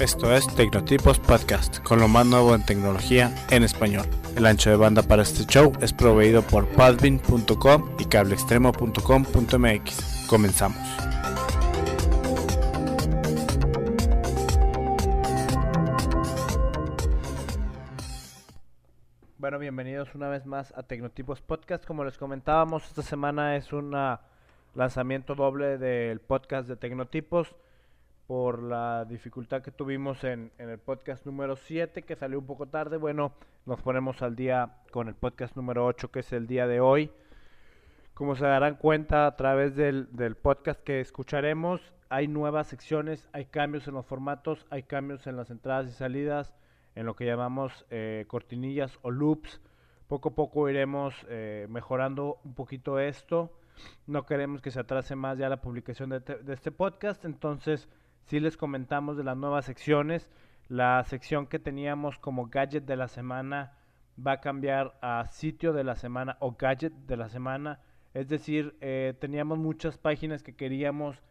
Esto es Tecnotipos Podcast, con lo más nuevo en tecnología en español. El ancho de banda para este show es proveído por padbin.com y cableextremo.com.mx. Comenzamos. Bueno, bienvenidos una vez más a Tecnotipos Podcast. Como les comentábamos, esta semana es un lanzamiento doble del podcast de Tecnotipos por la dificultad que tuvimos en, el podcast número 7, que salió un poco tarde. Bueno, nos ponemos al día con el podcast número 8, que es el día de hoy. Como se darán cuenta a través del, podcast que escucharemos, hay nuevas secciones, hay cambios en los formatos, hay cambios en las entradas y salidas, en lo que llamamos eh, cortinillas o loops. Poco a poco iremos eh, mejorando un poquito esto. No queremos que se atrase más ya la publicación de, de este podcast, entonces si les comentamos de las nuevas secciones. La sección que teníamos como gadget de la semana va a cambiar a sitio de la semana o gadget de la semana. Es decir, eh, teníamos muchas páginas que queríamos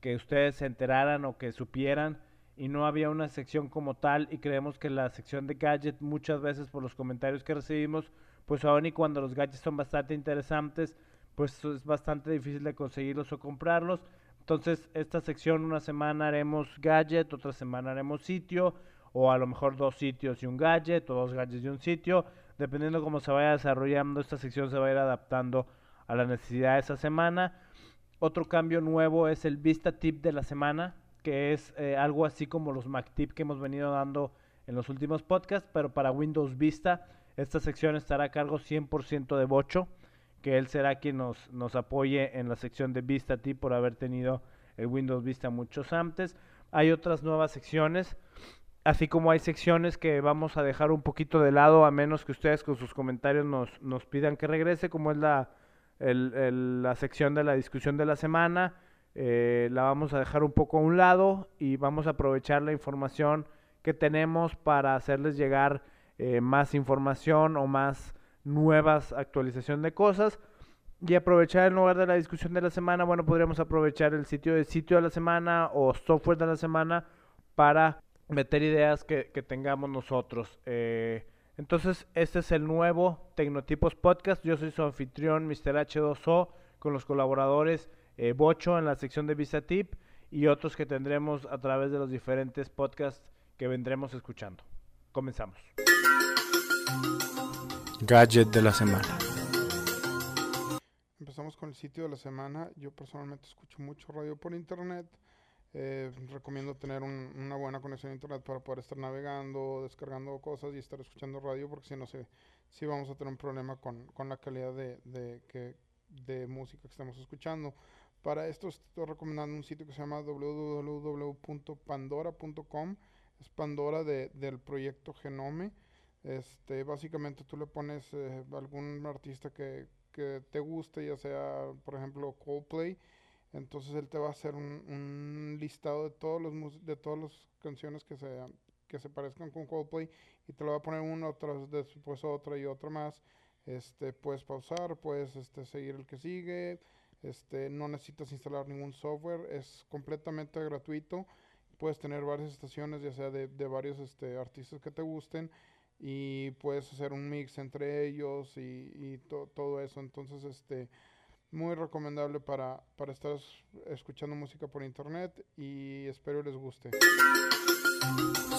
que ustedes se enteraran o que supieran y no había una sección como tal y creemos que la sección de gadget muchas veces por los comentarios que recibimos, pues aún y cuando los gadgets son bastante interesantes, pues es bastante difícil de conseguirlos o comprarlos. Entonces, esta sección una semana haremos gadget, otra semana haremos sitio, o a lo mejor dos sitios y un gadget, o dos gadgets y un sitio. Dependiendo cómo se vaya desarrollando, esta sección se va a ir adaptando a la necesidad de esa semana. Otro cambio nuevo es el Vista Tip de la semana, que es eh, algo así como los Mac Tip que hemos venido dando en los últimos podcasts, pero para Windows Vista. Esta sección estará a cargo 100% de Bocho que él será quien nos, nos apoye en la sección de Vista Tip por haber tenido el Windows Vista muchos antes. Hay otras nuevas secciones, así como hay secciones que vamos a dejar un poquito de lado, a menos que ustedes con sus comentarios nos, nos pidan que regrese, como es la, la sección de la discusión de la semana. Eh, la vamos a dejar un poco a un lado y vamos a aprovechar la información que tenemos para hacerles llegar eh, más información o más nuevas actualización de cosas. Y aprovechar en lugar de la discusión de la semana, bueno, podríamos aprovechar el sitio de sitio de la semana o software de la semana para meter ideas que, tengamos nosotros. Eh, entonces, este es el nuevo Tecnotipos Podcast. Yo soy su anfitrión, Mr. H2O, con los colaboradores eh, Bocho en la sección de Visa Tip y otros que tendremos a través de los diferentes podcasts que vendremos escuchando. Comenzamos. Gadget de la semana. Empezamos con el sitio de la semana. Yo personalmente escucho mucho radio por internet. Eh, recomiendo tener una buena conexión a internet para poder estar navegando, descargando cosas y estar escuchando radio, porque si no, si, si vamos a tener un problema con, la calidad de, de, música que estamos escuchando. Para esto estoy recomendando un sitio que se llama www.pandora.com. Es Pandora de, del proyecto Genome. Este, básicamente tú le pones eh, algún artista que, te guste, ya sea, por ejemplo, Coldplay. Entonces él te va a hacer un, listado de todos los de todas las canciones que se que se parezcan con Coldplay y te lo va a poner una otra después otra y otra más. Este, puedes pausar, puedes este, seguir el que sigue. Este, no necesitas instalar ningún software, es completamente gratuito. Puedes tener varias estaciones, ya sea de, de varios este, artistas que te gusten y puedes hacer un mix entre ellos y, todo eso. Entonces, este, muy recomendable para, para estar escuchando música por internet y espero les guste.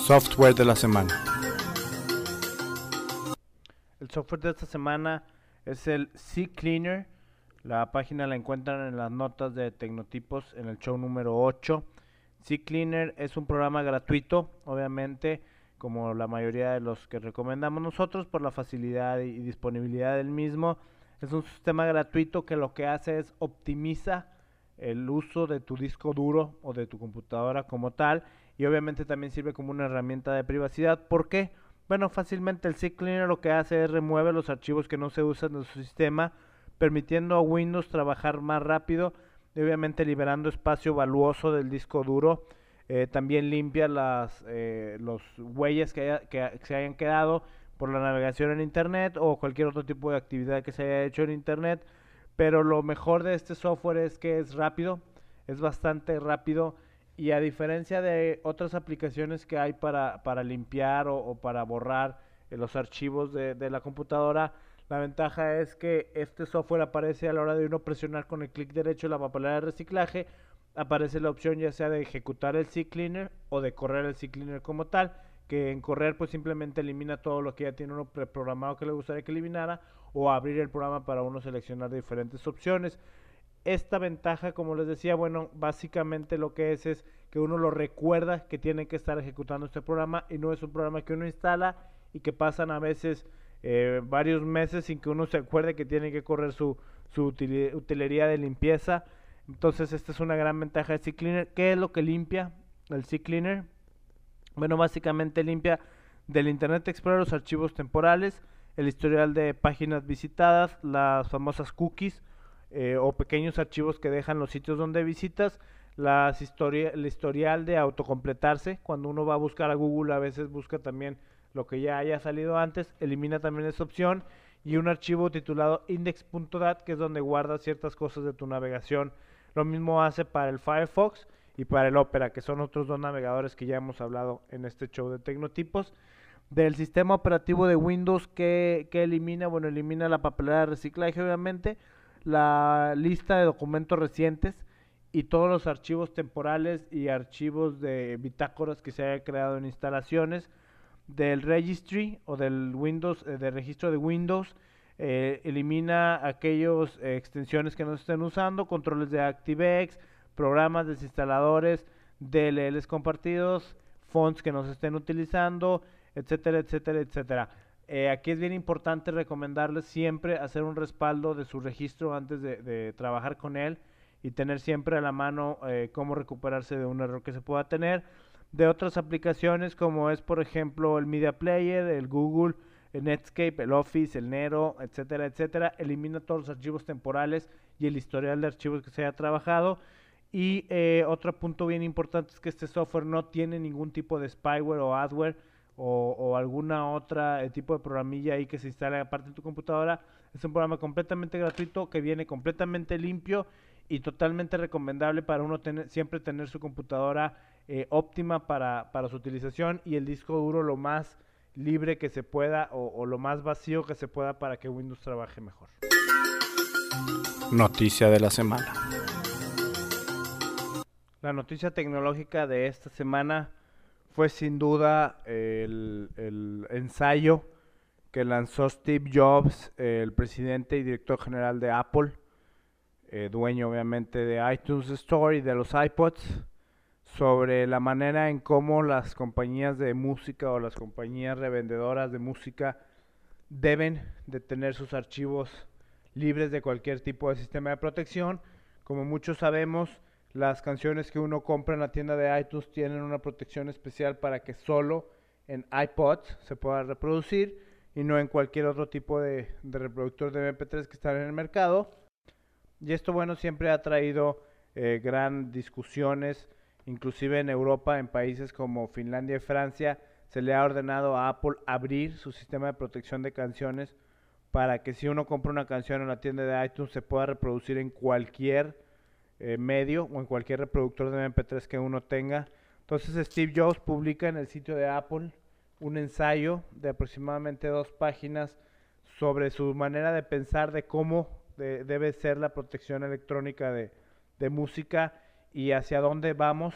Software de la semana. El software de esta semana es el C Cleaner. La página la encuentran en las notas de Tecnotipos en el show número 8. C Cleaner es un programa gratuito, obviamente como la mayoría de los que recomendamos nosotros por la facilidad y disponibilidad del mismo. Es un sistema gratuito que lo que hace es optimiza el uso de tu disco duro o de tu computadora como tal y obviamente también sirve como una herramienta de privacidad. ¿Por qué? Bueno, fácilmente el CCleaner lo que hace es remueve los archivos que no se usan en su sistema, permitiendo a Windows trabajar más rápido y obviamente liberando espacio valuoso del disco duro eh, también limpia las eh, los huellas que, que, se hayan quedado por la navegación en internet o cualquier otro tipo de actividad que se haya hecho en internet. Pero lo mejor de este software es que es rápido es bastante rápido Y a diferencia de otras aplicaciones que hay para, para limpiar o, para borrar eh, los archivos de, de, la computadora, la ventaja es que este software aparece a la hora de uno presionar con el clic derecho la papelera de reciclaje, aparece la opción ya sea de ejecutar el CCleaner o de correr el CCleaner como tal, que en correr pues simplemente elimina todo lo que ya tiene uno preprogramado que le gustaría que eliminara o abrir el programa para uno seleccionar diferentes opciones esta ventaja, como les decía, bueno, básicamente lo que es es que uno lo recuerda que tiene que estar ejecutando este programa y no es un programa que uno instala y que pasan a veces eh, varios meses sin que uno se acuerde que tiene que correr su, su utilería de limpieza. Entonces, esta es una gran ventaja de CCleaner. ¿Qué es lo que limpia el CCleaner? Bueno, básicamente limpia del Internet Explorer los archivos temporales, el historial de páginas visitadas, las famosas cookies, eh, o pequeños archivos que dejan los sitios donde visitas, las historia, el historial de autocompletarse, cuando uno va a buscar a Google a veces busca también lo que ya haya salido antes, elimina también esa opción y un archivo titulado index.dat que es donde guarda ciertas cosas de tu navegación. Lo mismo hace para el Firefox y para el Opera, que son otros dos navegadores que ya hemos hablado en este show de tecnotipos. Del sistema operativo de Windows que, que elimina, bueno, elimina la papelera de reciclaje obviamente, la lista de documentos recientes y todos los archivos temporales y archivos de bitácoras que se haya creado en instalaciones del registry o del Windows, eh, del registro de Windows, eh, elimina aquellas eh, extensiones que no estén usando, controles de ActiveX, programas, desinstaladores, DLLs compartidos, fonts que no se estén utilizando, etcétera, etcétera, etcétera. Eh, aquí es bien importante recomendarles siempre hacer un respaldo de su registro antes de, trabajar con él y tener siempre a la mano eh, cómo recuperarse de un error que se pueda tener. De otras aplicaciones como es por ejemplo el Media Player, el Google, el Netscape, el Office, el Nero, etcétera, etcétera. Elimina todos los archivos temporales y el historial de archivos que se haya trabajado. Y eh, otro punto bien importante es que este software no tiene ningún tipo de spyware o adware o, alguna otra eh, tipo de programilla ahí que se instale aparte de tu computadora. Es un programa completamente gratuito que viene completamente limpio y totalmente recomendable para uno tener, siempre tener su computadora eh, óptima para, para, su utilización y el disco duro lo más libre que se pueda o, o lo más vacío que se pueda para que Windows trabaje mejor. Noticia de la semana. La noticia tecnológica de esta semana fue sin duda el, ensayo que lanzó Steve Jobs, el presidente y director general de Apple, eh, dueño obviamente de iTunes Store y de los iPods, sobre la manera en cómo las compañías de música o las compañías revendedoras de música deben de tener sus archivos libres de cualquier tipo de sistema de protección. Como muchos sabemos, las canciones que uno compra en la tienda de iTunes tienen una protección especial para que solo en iPods se pueda reproducir y no en cualquier otro tipo de, reproductor de MP3 que está en el mercado. Y esto, bueno, siempre ha traído eh, gran discusiones, inclusive en Europa, en países como Finlandia y Francia, se le ha ordenado a Apple abrir su sistema de protección de canciones para que si uno compra una canción en la tienda de iTunes se pueda reproducir en cualquier eh, medio o en cualquier reproductor de MP3 que uno tenga. Entonces Steve Jobs publica en el sitio de Apple un ensayo de aproximadamente dos páginas sobre su manera de pensar de cómo debe ser la protección electrónica de, de, música y hacia dónde vamos.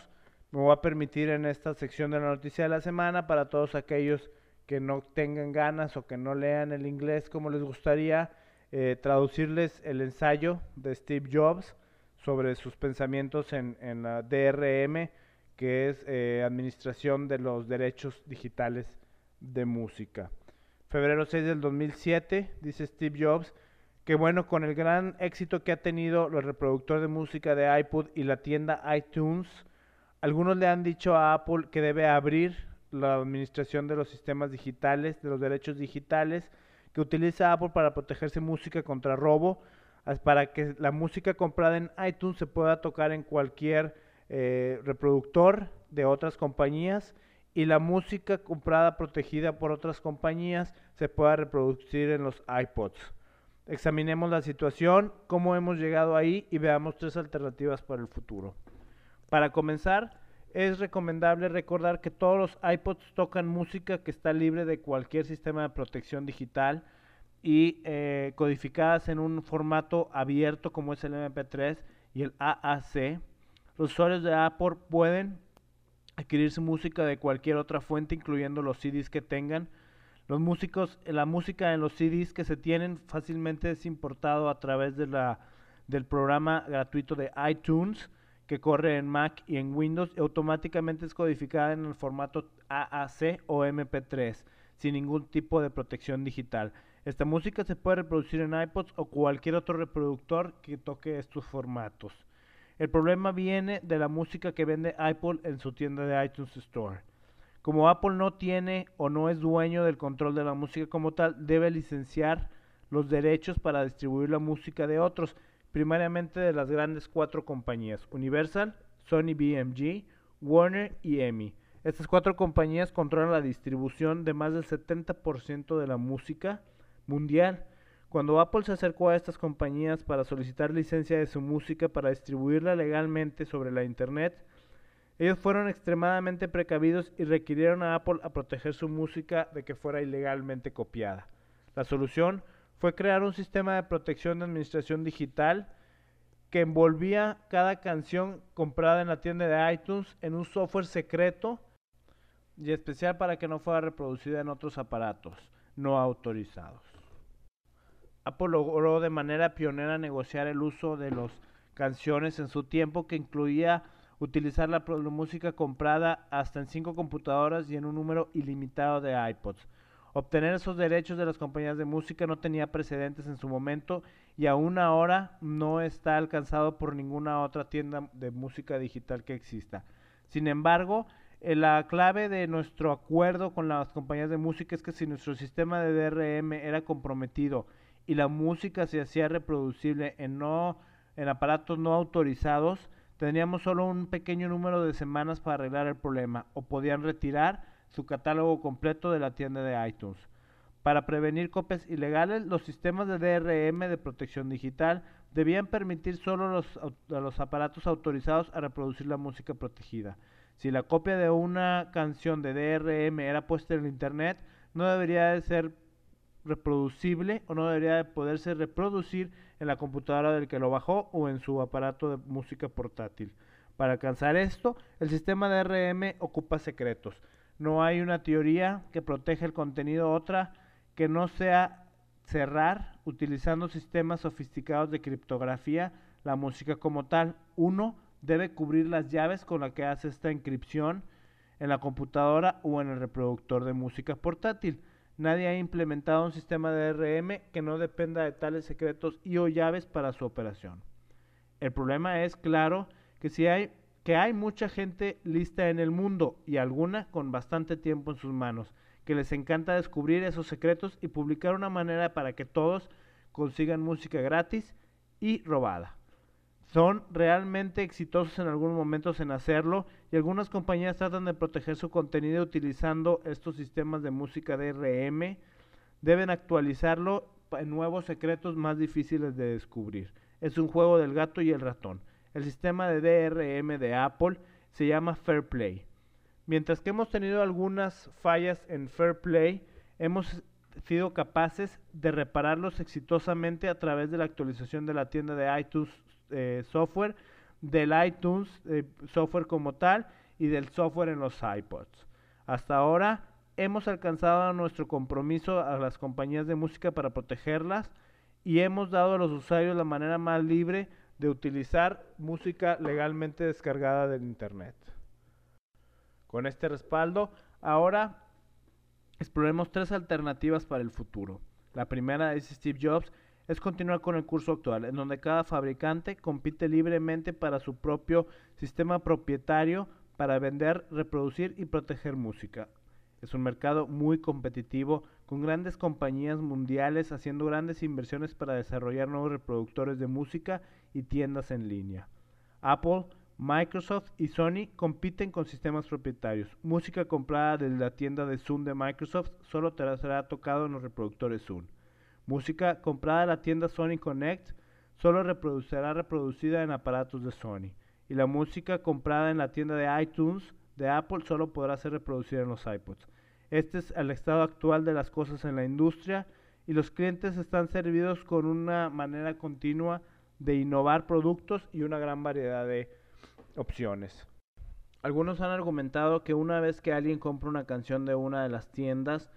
Me voy a permitir en esta sección de la noticia de la semana para todos aquellos que no tengan ganas o que no lean el inglés como les gustaría, eh, traducirles el ensayo de Steve Jobs sobre sus pensamientos en, en la DRM, que es eh, Administración de los Derechos Digitales de Música. Febrero 6 del 2007, dice Steve Jobs, que bueno, con el gran éxito que ha tenido el reproductor de música de iPod y la tienda iTunes, algunos le han dicho a Apple que debe abrir la administración de los sistemas digitales, de los derechos digitales, que utiliza Apple para protegerse música contra robo, para que la música comprada en iTunes se pueda tocar en cualquier eh, reproductor de otras compañías y la música comprada protegida por otras compañías se pueda reproducir en los iPods. Examinemos la situación, cómo hemos llegado ahí y veamos tres alternativas para el futuro. Para comenzar, es recomendable recordar que todos los iPods tocan música que está libre de cualquier sistema de protección digital y eh, codificadas en un formato abierto como es el MP3 y el AAC. Los usuarios de Apple pueden adquirir su música de cualquier otra fuente, incluyendo los CDs que tengan. Los músicos, la música en los CDs que se tienen fácilmente es importado a través de la, del programa gratuito de iTunes que corre en Mac y en Windows y automáticamente es codificada en el formato AAC o MP3 sin ningún tipo de protección digital. Esta música se puede reproducir en iPods o cualquier otro reproductor que toque estos formatos. El problema viene de la música que vende Apple en su tienda de iTunes Store. Como Apple no tiene o no es dueño del control de la música como tal, debe licenciar los derechos para distribuir la música de otros, primariamente de las grandes cuatro compañías, Universal, Sony BMG, Warner y EMI. Estas cuatro compañías controlan la distribución de más del 70% de la música mundial. Cuando Apple se acercó a estas compañías para solicitar licencia de su música para distribuirla legalmente sobre la Internet, ellos fueron extremadamente precavidos y requirieron a Apple a proteger su música de que fuera ilegalmente copiada. La solución fue crear un sistema de protección de administración digital que envolvía cada canción comprada en la tienda de iTunes en un software secreto y especial para que no fuera reproducida en otros aparatos no autorizados. Apple logró de manera pionera negociar el uso de las canciones en su tiempo que incluía utilizar la, música comprada hasta en cinco computadoras y en un número ilimitado de iPods. Obtener esos derechos de las compañías de música no tenía precedentes en su momento y aún ahora no está alcanzado por ninguna otra tienda de música digital que exista. Sin embargo, eh, la clave de nuestro acuerdo con las compañías de música es que si nuestro sistema de DRM era comprometido y la música se hacía reproducible en, no, en aparatos no autorizados, tendríamos solo un pequeño número de semanas para arreglar el problema o podían retirar su catálogo completo de la tienda de iTunes. Para prevenir copias ilegales, los sistemas de DRM de protección digital debían permitir solo los, a los aparatos autorizados a reproducir la música protegida. Si la copia de una canción de DRM era puesta en internet, no debería de ser reproducible o no debería de poderse reproducir en la computadora del que lo bajó o en su aparato de música portátil. Para alcanzar esto, el sistema DRM ocupa secretos. No hay una teoría que proteja el contenido otra que no sea cerrar utilizando sistemas sofisticados de criptografía la música como tal. Uno debe cubrir las llaves con las que hace esta inscripción en la computadora o en el reproductor de música portátil. Nadie ha implementado un sistema de DRM que no dependa de tales secretos y o llaves para su operación. El problema es, claro, que si hay que hay mucha gente lista en el mundo y alguna con bastante tiempo en sus manos, que les encanta descubrir esos secretos y publicar una manera para que todos consigan música gratis y robada son realmente exitosos en algunos momentos en hacerlo y algunas compañías tratan de proteger su contenido utilizando estos sistemas de música DRM. Deben actualizarlo en nuevos secretos más difíciles de descubrir. Es un juego del gato y el ratón. El sistema de DRM de Apple se llama Fair Play. Mientras que hemos tenido algunas fallas en Fair Play, hemos sido capaces de repararlos exitosamente a través de la actualización de la tienda de iTunes eh, software, del iTunes eh, software como tal y del software en los iPods. Hasta ahora hemos alcanzado nuestro compromiso a las compañías de música para protegerlas y hemos dado a los usuarios la manera más libre de utilizar música legalmente descargada del Internet. Con este respaldo, ahora exploremos tres alternativas para el futuro. La primera es Steve Jobs es continuar con el curso actual, en donde cada fabricante compite libremente para su propio sistema propietario para vender, reproducir y proteger música. Es un mercado muy competitivo, con grandes compañías mundiales haciendo grandes inversiones para desarrollar nuevos reproductores de música y tiendas en línea. Apple, Microsoft y Sony compiten con sistemas propietarios. Música comprada desde la tienda de Zoom de Microsoft solo será tocado en los reproductores Zoom. Música comprada en la tienda Sony Connect solo reproducirá reproducida en aparatos de Sony. y la música comprada en la tienda de iTunes de Apple solo podrá ser reproducida en los iPods. Este es el estado actual de las cosas en la industria y los clientes están servidos con una manera continua de innovar productos y una gran variedad de opciones. Algunos han argumentado que una vez que alguien compra una canción de una de las tiendas,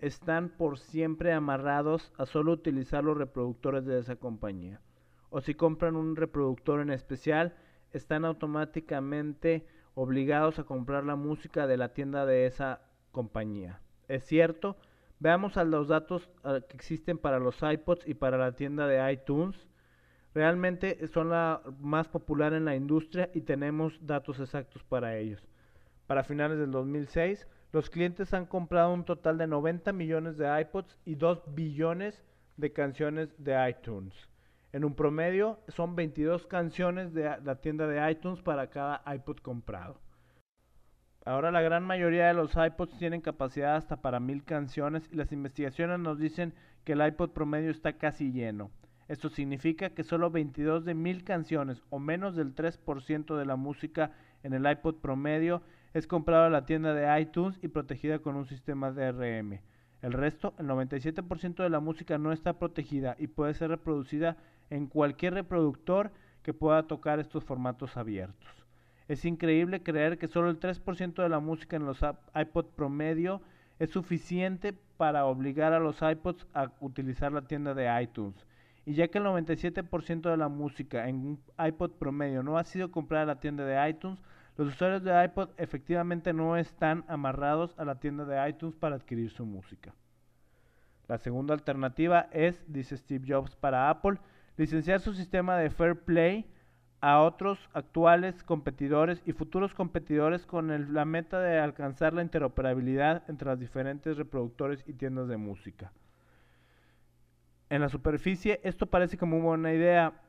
están por siempre amarrados a solo utilizar los reproductores de esa compañía. O si compran un reproductor en especial, están automáticamente obligados a comprar la música de la tienda de esa compañía. Es cierto, veamos a los datos ah, que existen para los iPods y para la tienda de iTunes. Realmente son la más popular en la industria y tenemos datos exactos para ellos. Para finales del 2006, los clientes han comprado un total de 90 millones de iPods y 2 billones de canciones de iTunes. En un promedio son 22 canciones de la tienda de iTunes para cada iPod comprado. Ahora la gran mayoría de los iPods tienen capacidad hasta para mil canciones y las investigaciones nos dicen que el iPod promedio está casi lleno. Esto significa que solo 22 de mil canciones o menos del 3% de la música en el iPod promedio es comprada en la tienda de iTunes y protegida con un sistema DRM. El resto, el 97% de la música no está protegida y puede ser reproducida en cualquier reproductor que pueda tocar estos formatos abiertos. Es increíble creer que solo el 3% de la música en los iPod promedio es suficiente para obligar a los iPods a utilizar la tienda de iTunes. Y ya que el 97% de la música en un iPod promedio no ha sido comprada en la tienda de iTunes, los usuarios de iPod efectivamente no están amarrados a la tienda de iTunes para adquirir su música. La segunda alternativa es, dice Steve Jobs para Apple, licenciar su sistema de Fair Play a otros actuales competidores y futuros competidores con la meta de alcanzar la interoperabilidad entre los diferentes reproductores y tiendas de música. En la superficie esto parece como una buena idea,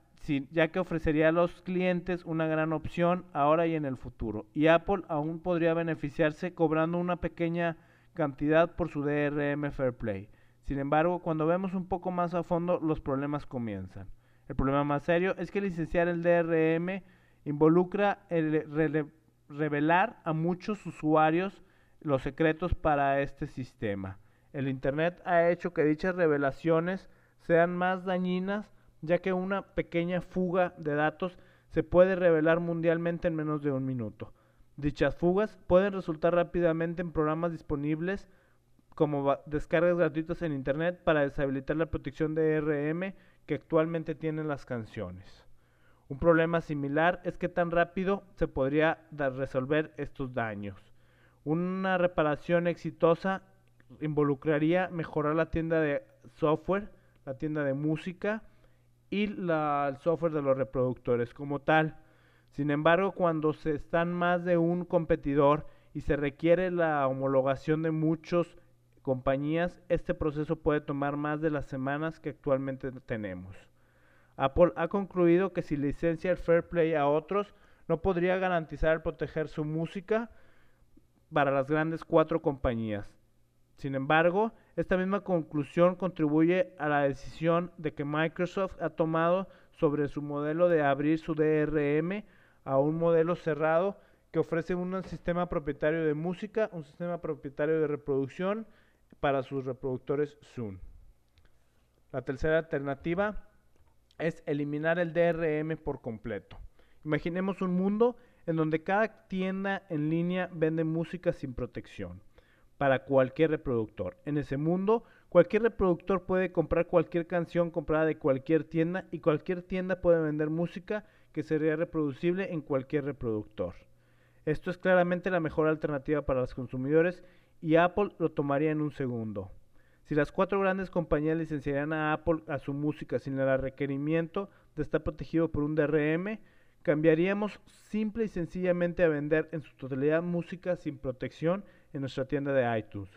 ya que ofrecería a los clientes una gran opción ahora y en el futuro. Y Apple aún podría beneficiarse cobrando una pequeña cantidad por su DRM Fair Play. Sin embargo, cuando vemos un poco más a fondo, los problemas comienzan. El problema más serio es que licenciar el DRM involucra el revelar a muchos usuarios los secretos para este sistema. El Internet ha hecho que dichas revelaciones sean más dañinas, ya que una pequeña fuga de datos se puede revelar mundialmente en menos de un minuto. Dichas fugas pueden resultar rápidamente en programas disponibles como descargas gratuitas en Internet para deshabilitar la protección de DRM que actualmente tienen las canciones. Un problema similar es que tan rápido se podría resolver estos daños. Una reparación exitosa involucraría mejorar la tienda de software, la tienda de música y el software de los reproductores como tal. Sin embargo, cuando se están más de un competidor y se requiere la homologación de muchos compañías, este proceso puede tomar más de las semanas que actualmente tenemos. Apple ha concluido que si licencia el Fair Play a otros, no podría garantizar proteger su música para las grandes cuatro compañías. Sin embargo, esta misma conclusión contribuye a la decisión de que Microsoft ha tomado sobre su modelo de abrir su DRM a un modelo cerrado que ofrece un sistema propietario de música, un sistema propietario de reproducción para sus reproductores Zoom. La tercera alternativa es eliminar el DRM por completo. Imaginemos un mundo en donde cada tienda en línea vende música sin protección para cualquier reproductor. En ese mundo, cualquier reproductor puede comprar cualquier canción comprada de cualquier tienda y cualquier tienda puede vender música que sería reproducible en cualquier reproductor. Esto es claramente la mejor alternativa para los consumidores y Apple lo tomaría en un segundo. Si las cuatro grandes compañías licenciarían a Apple a su música sin el requerimiento de estar protegido por un DRM, cambiaríamos simple y sencillamente a vender en su totalidad música sin protección en nuestra tienda de iTunes.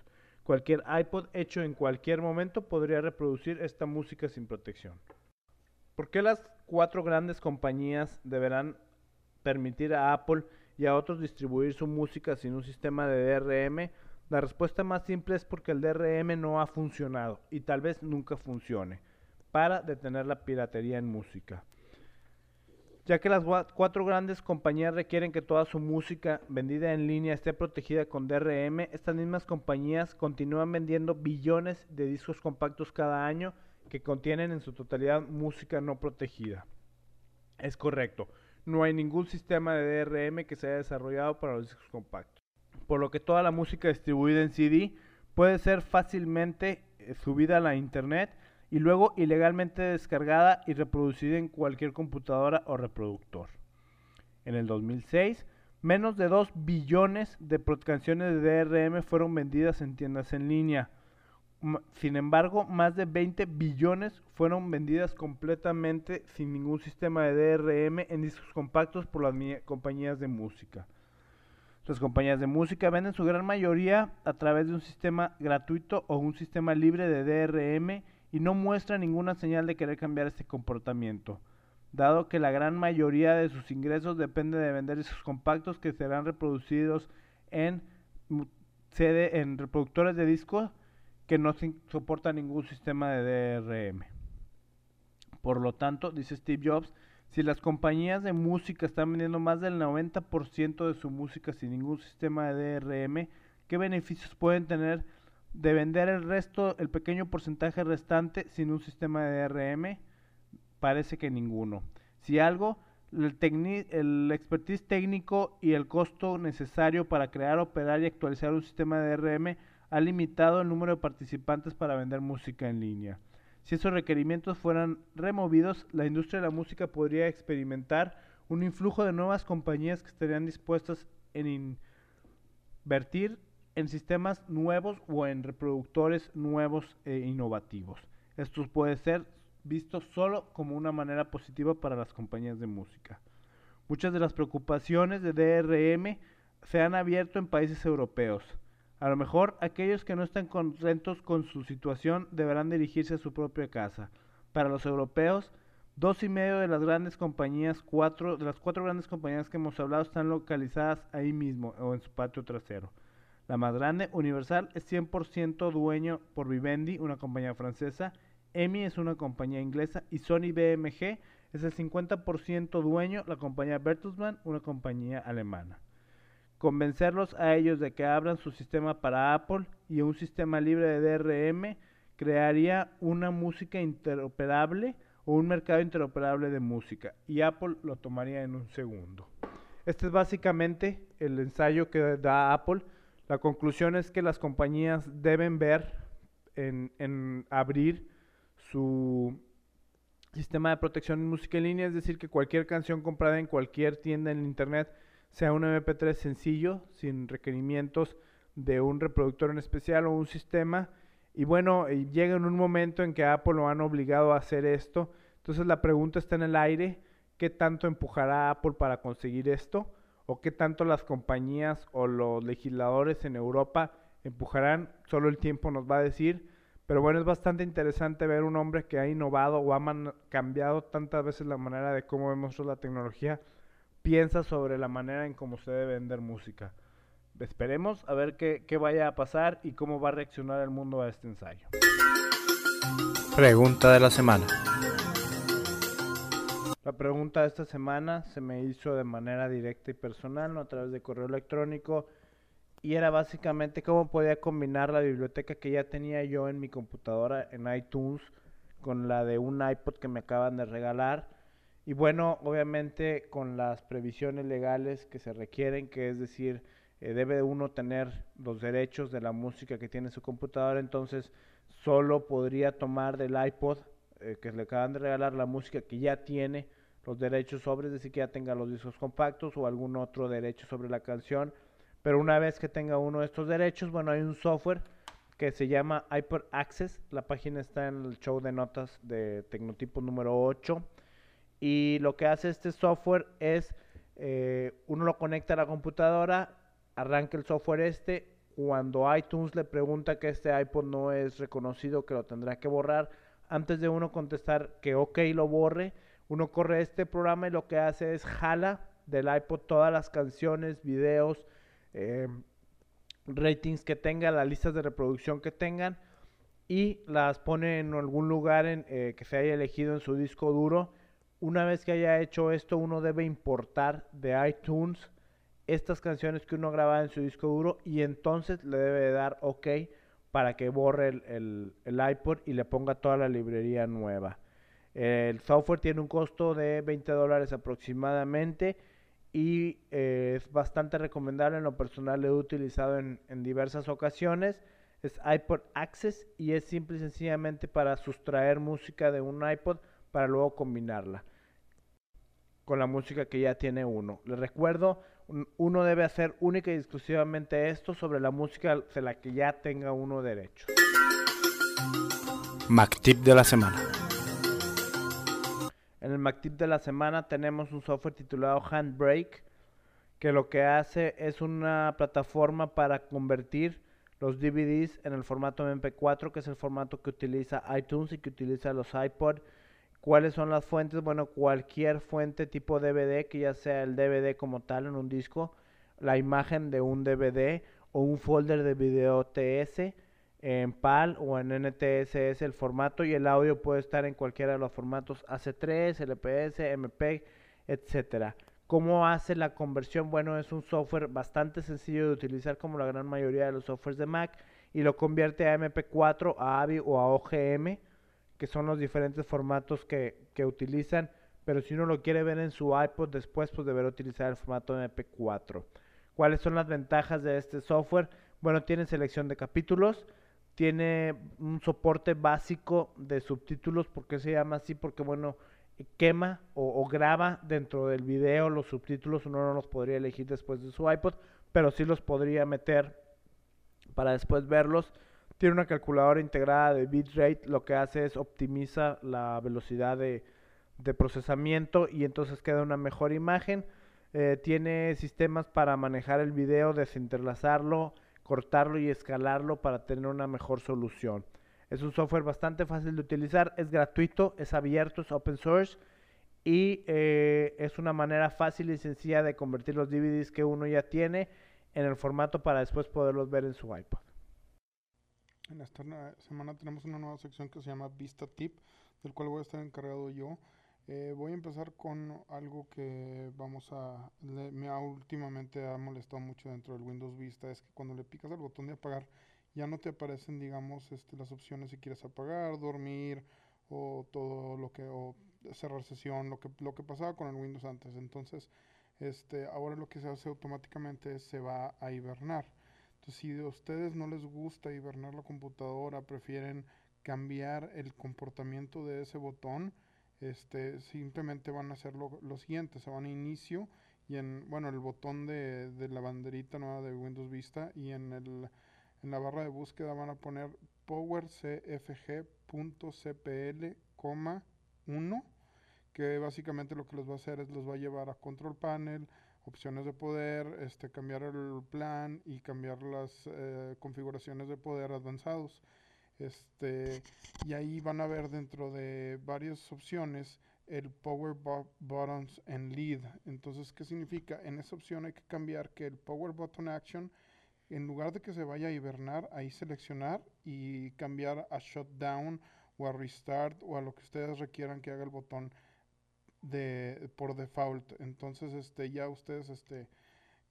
Cualquier iPod hecho en cualquier momento podría reproducir esta música sin protección. ¿Por qué las cuatro grandes compañías deberán permitir a Apple y a otros distribuir su música sin un sistema de DRM? La respuesta más simple es porque el DRM no ha funcionado y tal vez nunca funcione para detener la piratería en música. Ya que las cuatro grandes compañías requieren que toda su música vendida en línea esté protegida con DRM, estas mismas compañías continúan vendiendo billones de discos compactos cada año que contienen en su totalidad música no protegida. Es correcto, no hay ningún sistema de DRM que se haya desarrollado para los discos compactos, por lo que toda la música distribuida en CD puede ser fácilmente eh, subida a la internet y luego ilegalmente descargada y reproducida en cualquier computadora o reproductor. En el 2006, menos de 2 billones de canciones de DRM fueron vendidas en tiendas en línea. Sin embargo, más de 20 billones fueron vendidas completamente sin ningún sistema de DRM en discos compactos por las compañías de música. Las compañías de música venden su gran mayoría a través de un sistema gratuito o un sistema libre de DRM y no muestra ninguna señal de querer cambiar este comportamiento, dado que la gran mayoría de sus ingresos depende de vender esos compactos que serán reproducidos en CD, en reproductores de disco que no soportan ningún sistema de DRM. Por lo tanto, dice Steve Jobs, si las compañías de música están vendiendo más del 90% de su música sin ningún sistema de DRM, ¿qué beneficios pueden tener de vender el resto, el pequeño porcentaje restante sin un sistema de DRM, parece que ninguno. Si algo, el, expertise técnico y el costo necesario para crear, operar y actualizar un sistema de DRM ha limitado el número de participantes para vender música en línea. Si esos requerimientos fueran removidos, la industria de la música podría experimentar un influjo de nuevas compañías que estarían dispuestas en invertir en sistemas nuevos o en reproductores nuevos e innovativos. Esto puede ser visto solo como una manera positiva para las compañías de música. Muchas de las preocupaciones de DRM se han abierto en países europeos. A lo mejor aquellos que no están contentos con su situación deberán dirigirse a su propia casa. Para los europeos, dos y medio de las grandes compañías, cuatro de las cuatro grandes compañías que hemos hablado están localizadas ahí mismo o en su patio trasero. La más grande, Universal, es 100% dueño por Vivendi, una compañía francesa. EMI es una compañía inglesa y Sony BMG es el 50% dueño, la compañía Bertelsmann, una compañía alemana. Convencerlos a ellos de que abran su sistema para Apple y un sistema libre de DRM crearía una música interoperable o un mercado interoperable de música y Apple lo tomaría en un segundo. Este es básicamente el ensayo que da Apple la conclusión es que las compañías deben ver en, abrir su sistema de protección en música en línea, es decir, que cualquier canción comprada en cualquier tienda en internet sea un MP3 sencillo, sin requerimientos de un reproductor en especial o un sistema. Y bueno, llega en un momento en que Apple lo han obligado a hacer esto. Entonces la pregunta está en el aire, ¿qué tanto empujará Apple para conseguir esto? O qué tanto las compañías o los legisladores en Europa empujarán, solo el tiempo nos va a decir. Pero bueno, es bastante interesante ver un hombre que ha innovado o ha cambiado tantas veces la manera de cómo vemos la tecnología, piensa sobre la manera en cómo se debe vender música. Esperemos a ver qué, qué vaya a pasar y cómo va a reaccionar el mundo a este ensayo. Pregunta de la semana. La pregunta de esta semana se me hizo de manera directa y personal, ¿no? a través de correo electrónico, y era básicamente cómo podía combinar la biblioteca que ya tenía yo en mi computadora en iTunes con la de un iPod que me acaban de regalar. Y bueno, obviamente con las previsiones legales que se requieren, que es decir, eh, debe uno tener los derechos de la música que tiene su computadora, entonces solo podría tomar del iPod eh, que le acaban de regalar la música que ya tiene los derechos sobre, es decir, que ya tenga los discos compactos o algún otro derecho sobre la canción. Pero una vez que tenga uno de estos derechos, bueno, hay un software que se llama Hyper Access. La página está en el show de notas de Tecnotipo número 8. Y lo que hace este software es, eh, uno lo conecta a la computadora, arranca el software este. Cuando iTunes le pregunta que este iPod no es reconocido, que lo tendrá que borrar, antes de uno contestar que ok lo borre, uno corre este programa y lo que hace es jala del iPod todas las canciones, videos, eh, ratings que tenga, las listas de reproducción que tengan y las pone en algún lugar en, eh, que se haya elegido en su disco duro. Una vez que haya hecho esto, uno debe importar de iTunes estas canciones que uno graba en su disco duro y entonces le debe dar OK para que borre el, el, iPod y le ponga toda la librería nueva. El software tiene un costo de 20 dólares aproximadamente y eh, es bastante recomendable. En lo personal lo he utilizado en, en, diversas ocasiones. Es iPod Access y es simple y sencillamente para sustraer música de un iPod para luego combinarla con la música que ya tiene uno. Les recuerdo, uno debe hacer única y exclusivamente esto sobre la música de la que ya tenga uno derecho. MacTip de la semana. En el MacTip de la semana tenemos un software titulado Handbrake que lo que hace es una plataforma para convertir los DVDs en el formato MP4, que es el formato que utiliza iTunes y que utiliza los iPod ¿Cuáles son las fuentes? Bueno, cualquier fuente tipo DVD, que ya sea el DVD como tal en un disco, la imagen de un DVD o un folder de video TS en PAL o en NTS es el formato y el audio puede estar en cualquiera de los formatos AC3, LPS, MP, etcétera. ¿Cómo hace la conversión? Bueno, es un software bastante sencillo de utilizar como la gran mayoría de los softwares de Mac y lo convierte a MP4, a AVI o a OGM que son los diferentes formatos que, utilizan, pero si uno lo quiere ver en su iPod después, pues deberá utilizar el formato MP4. ¿Cuáles son las ventajas de este software? Bueno, tiene selección de capítulos, tiene un soporte básico de subtítulos, ¿por qué se llama así? Porque, bueno, quema o, o, graba dentro del video los subtítulos, uno no los podría elegir después de su iPod, pero sí los podría meter para después verlos. Tiene una calculadora integrada de bitrate, lo que hace es optimiza la velocidad de, procesamiento y entonces queda una mejor imagen. Eh, tiene sistemas para manejar el video, desinterlazarlo, cortarlo y escalarlo para tener una mejor solución. Es un software bastante fácil de utilizar, es gratuito, es abierto, es open source y eh, es una manera fácil y sencilla de convertir los DVDs que uno ya tiene en el formato para después poderlos ver en su iPod. En esta semana tenemos una nueva sección que se llama Vista Tip, del cual voy a estar encargado yo. Eh, voy a empezar con algo que vamos a me ha últimamente ha molestado mucho dentro del Windows Vista es que cuando le picas al botón de apagar ya no te aparecen digamos este, las opciones si quieres apagar, dormir o todo lo que o cerrar sesión, lo que lo que pasaba con el Windows antes. Entonces, este ahora lo que se hace automáticamente es se va a hibernar si a ustedes no les gusta hibernar la computadora, prefieren cambiar el comportamiento de ese botón, este, simplemente van a hacer lo, siguiente, se van a inicio y en, bueno, el botón de, la banderita nueva de Windows Vista y en, el, en la barra de búsqueda van a poner powercfg.cpl, 1, que básicamente lo que les va a hacer es los va a llevar a Control Panel, opciones de poder, este, cambiar el plan y cambiar las eh, configuraciones de poder avanzados. Este, y ahí van a ver dentro de varias opciones el Power Buttons en Lead. Entonces, ¿qué significa? En esa opción hay que cambiar que el Power Button Action, en lugar de que se vaya a hibernar, ahí seleccionar y cambiar a Shutdown o a Restart o a lo que ustedes requieran que haga el botón de por default. Entonces, este, ya ustedes, este,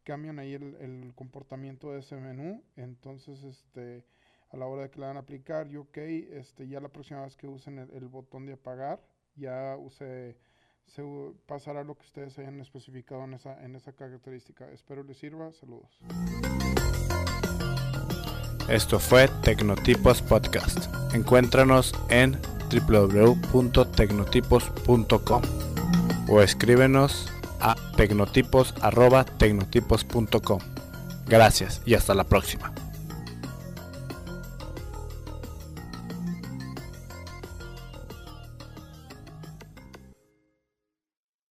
cambian ahí el, comportamiento de ese menú. Entonces, este, a la hora de que le van a aplicar, y ok, este, ya la próxima vez que usen el, botón de apagar, ya use, se pasará lo que ustedes hayan especificado en esa, en esa característica. Espero les sirva. Saludos. Esto fue Tecnotipos Podcast. Encuéntranos en www.tecnotipos.com o escríbenos a tecnotipos.com. Gracias y hasta la próxima.